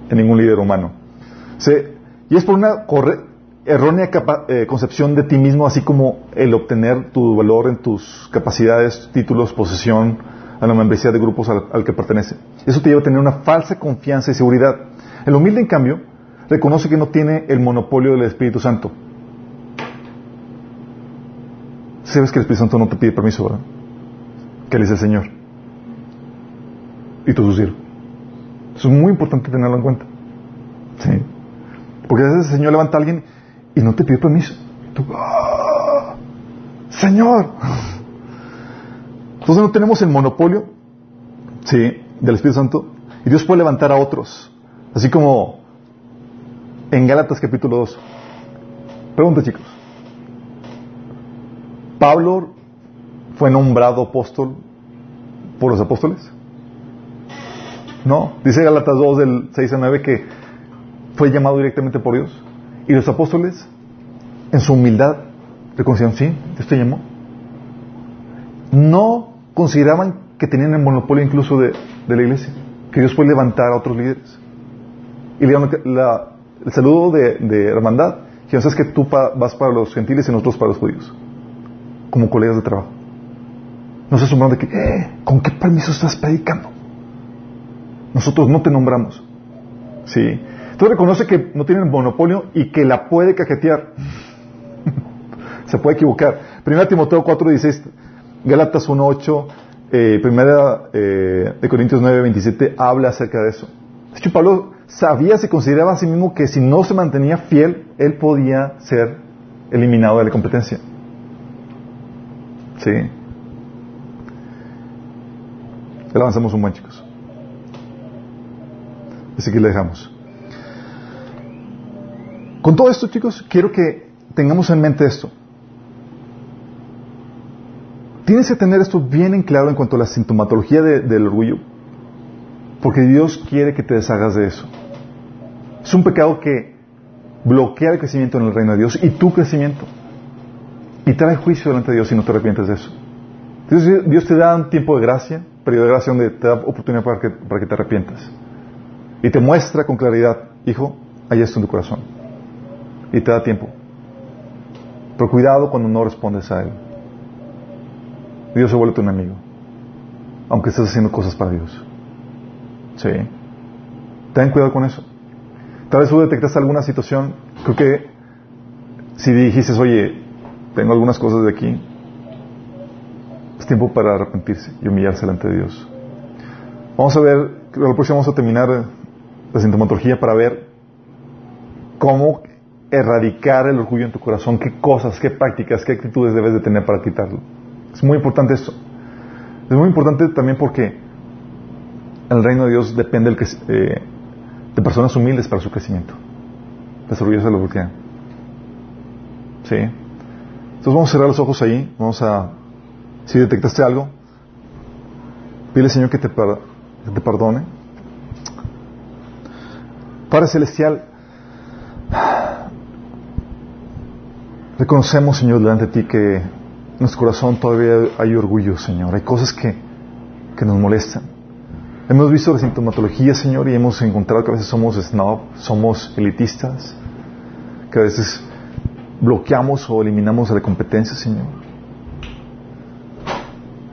en ningún líder humano. y es por una errónea eh, concepción de ti mismo, así como el obtener tu valor en tus capacidades, títulos, posesión, a la membresía de grupos al, que pertenece. Eso te lleva a tener una falsa confianza y seguridad. El humilde, en cambio, reconoce que no tiene el monopolio del Espíritu Santo. Sabes que el Espíritu Santo no te pide permiso, ¿verdad? Que él es el Señor. Y tú su siervo. Eso es muy importante tenerlo en cuenta. Sí. Porque a veces el Señor levanta a alguien y no te pide permiso. ¡Ah! Señor. Entonces no tenemos el monopolio, sí, del Espíritu Santo. Y Dios puede levantar a otros. Así como en Gálatas capítulo 2. Pregunta chicos. ¿Pablo fue nombrado apóstol por los apóstoles? No. Dice Gálatas 2 del 6 a 9 que fue llamado directamente por Dios. Y los apóstoles, en su humildad, reconocieron, sí, Dios te llamó. No consideraban que tenían el monopolio incluso de, la iglesia, que Dios puede levantar a otros líderes. Y le dieron el saludo de, de hermandad, que sabes que tú vas para los gentiles y nosotros para los judíos, como colegas de trabajo. No se asombraron de que, eh, ¿con qué permiso estás predicando? Nosotros no te nombramos. Sí. Entonces reconoce que no tienen monopolio y que la puede cajetear. Se puede equivocar. Primera Timoteo 4.16, Gálatas 1.8, eh, Primera eh, de Corintios 9.27 habla acerca de eso. De hecho, Pablo sabía, se consideraba a sí mismo que si no se mantenía fiel, él podía ser eliminado de la competencia. Sí. Ya avanzamos un buen, chicos. Así que le dejamos. Con todo esto, chicos, quiero que tengamos en mente esto. Tienes que tener esto bien en claro en cuanto a la sintomatología de- del orgullo, porque Dios quiere que te deshagas de eso. Es un pecado que bloquea el crecimiento en el reino de Dios y tu crecimiento. Y trae juicio delante de Dios si no te arrepientes de eso. Dios te da un tiempo de gracia, periodo de gracia donde te da oportunidad para que, para que te arrepientas. Y te muestra con claridad, hijo, hay esto en tu corazón. Y te da tiempo. Pero cuidado cuando no respondes a Él. Dios se vuelve tu enemigo. Aunque estés haciendo cosas para Dios. Sí. Ten cuidado con eso. Tal vez tú detectaste alguna situación. Creo que si dijiste, oye, tengo algunas cosas de aquí, es tiempo para arrepentirse y humillarse delante de Dios. Vamos a ver, la próxima vamos a terminar la sintomatología para ver cómo erradicar el orgullo en tu corazón, qué cosas, qué prácticas, qué actitudes debes de tener para quitarlo. Es muy importante esto. Es muy importante también porque el reino de Dios depende eh, de personas humildes para su crecimiento. Las orgullosas lo. ¿Sí? Entonces vamos a cerrar los ojos ahí. Vamos a, si detectaste algo, pide al Señor que te, que te perdone. Padre Celestial, reconocemos, Señor, delante de ti que en nuestro corazón todavía hay orgullo, Señor. Hay cosas que, que nos molestan. Hemos visto la sintomatología, Señor, y hemos encontrado que a veces somos snob, somos elitistas, que a veces bloqueamos o eliminamos la competencia, Señor.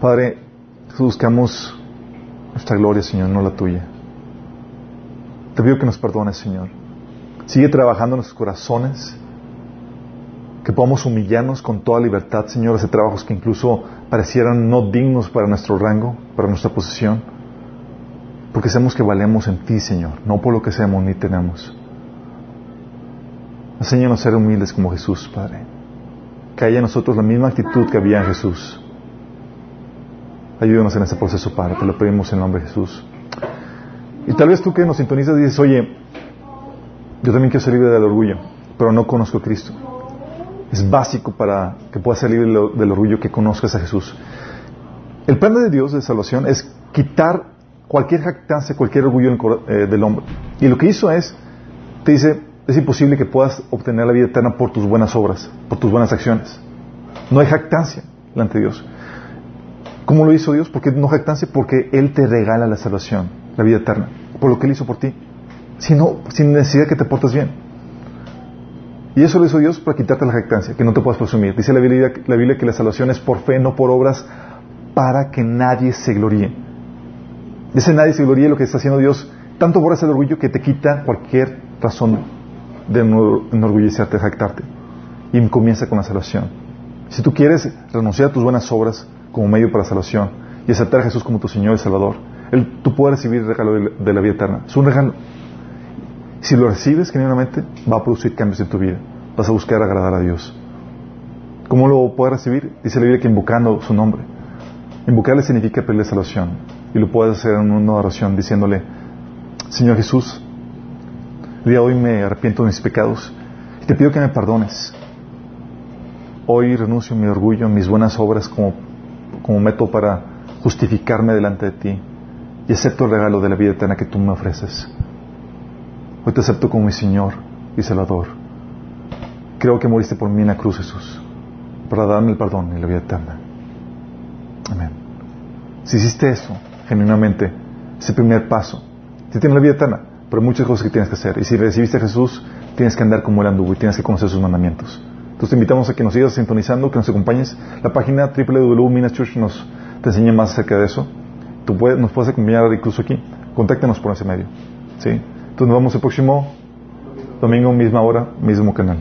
Padre, buscamos nuestra gloria, Señor, no la tuya. Te pido que nos perdones, Señor. Sigue trabajando en nuestros corazones, que podamos humillarnos con toda libertad, Señor, hacer trabajos que incluso parecieran no dignos para nuestro rango, para nuestra posición, porque sabemos que valemos en ti, Señor, no por lo que seamos ni tenemos. Enséñanos a ser humildes como Jesús, Padre. Que haya en nosotros la misma actitud que había en Jesús. Ayúdanos en este proceso, Padre. Te lo pedimos en el nombre de Jesús. Y tal vez tú que nos sintonizas dices, oye, yo también quiero ser libre del orgullo, pero no conozco a Cristo. Es básico para que puedas ser libre del- orgullo que conozcas a Jesús. El plan de Dios de salvación es quitar cualquier jactancia, cualquier orgullo eh, del hombre. Y lo que hizo es, te dice, es imposible que puedas obtener la vida eterna por tus buenas obras, por tus buenas acciones. No hay jactancia delante de Dios. ¿Cómo lo hizo Dios? ¿Por qué no jactancia? Porque Él te regala la salvación, la vida eterna, por lo que Él hizo por ti. Si no, sin necesidad que te portes bien. Y eso lo hizo Dios para quitarte la jactancia, que no te puedas presumir. Dice la Biblia, que la salvación es por fe, no por obras, para que nadie se gloríe. Dice nadie se gloríe lo que está haciendo Dios, tanto por el orgullo que te quita cualquier razón de enor- enorgullecerte, de jactarte. Y comienza con la salvación. Si tú quieres renunciar a tus buenas obras como medio para la salvación y aceptar a Jesús como tu Señor y Salvador, Él, tú puedes recibir el regalo de la vida eterna. Es un regalo. Si lo recibes genuinamente, va a producir cambios en tu vida. Vas a buscar agradar a Dios. ¿Cómo lo puedes recibir? Dice la Biblia que invocando su nombre. Invocarle significa pedirle salvación. Y lo puedes hacer en una oración diciéndole, Señor Jesús, el día de hoy me arrepiento de mis pecados y te pido que me perdones. Hoy renuncio a mi orgullo, a mis buenas obras como, como método para justificarme delante de ti y acepto el regalo de la vida eterna que tú me ofreces. Hoy te acepto como mi Señor y Salvador. Creo que moriste por mí en la cruz, Jesús. para darme el perdón y la vida eterna. Amén. Si hiciste eso, genuinamente, ese primer paso, si tienes la vida eterna, pero hay muchas cosas que tienes que hacer. Y si recibiste a Jesús, tienes que andar como Él anduvo y tienes que conocer sus mandamientos. Entonces te invitamos a que nos sigas sintonizando, que nos acompañes. La página www.minaschurch nos te enseña más acerca de eso. Tú puedes, nos puedes acompañar incluso aquí. Contáctanos por ese medio. ¿sí? Entonces nos vemos el próximo domingo, misma hora, mismo canal.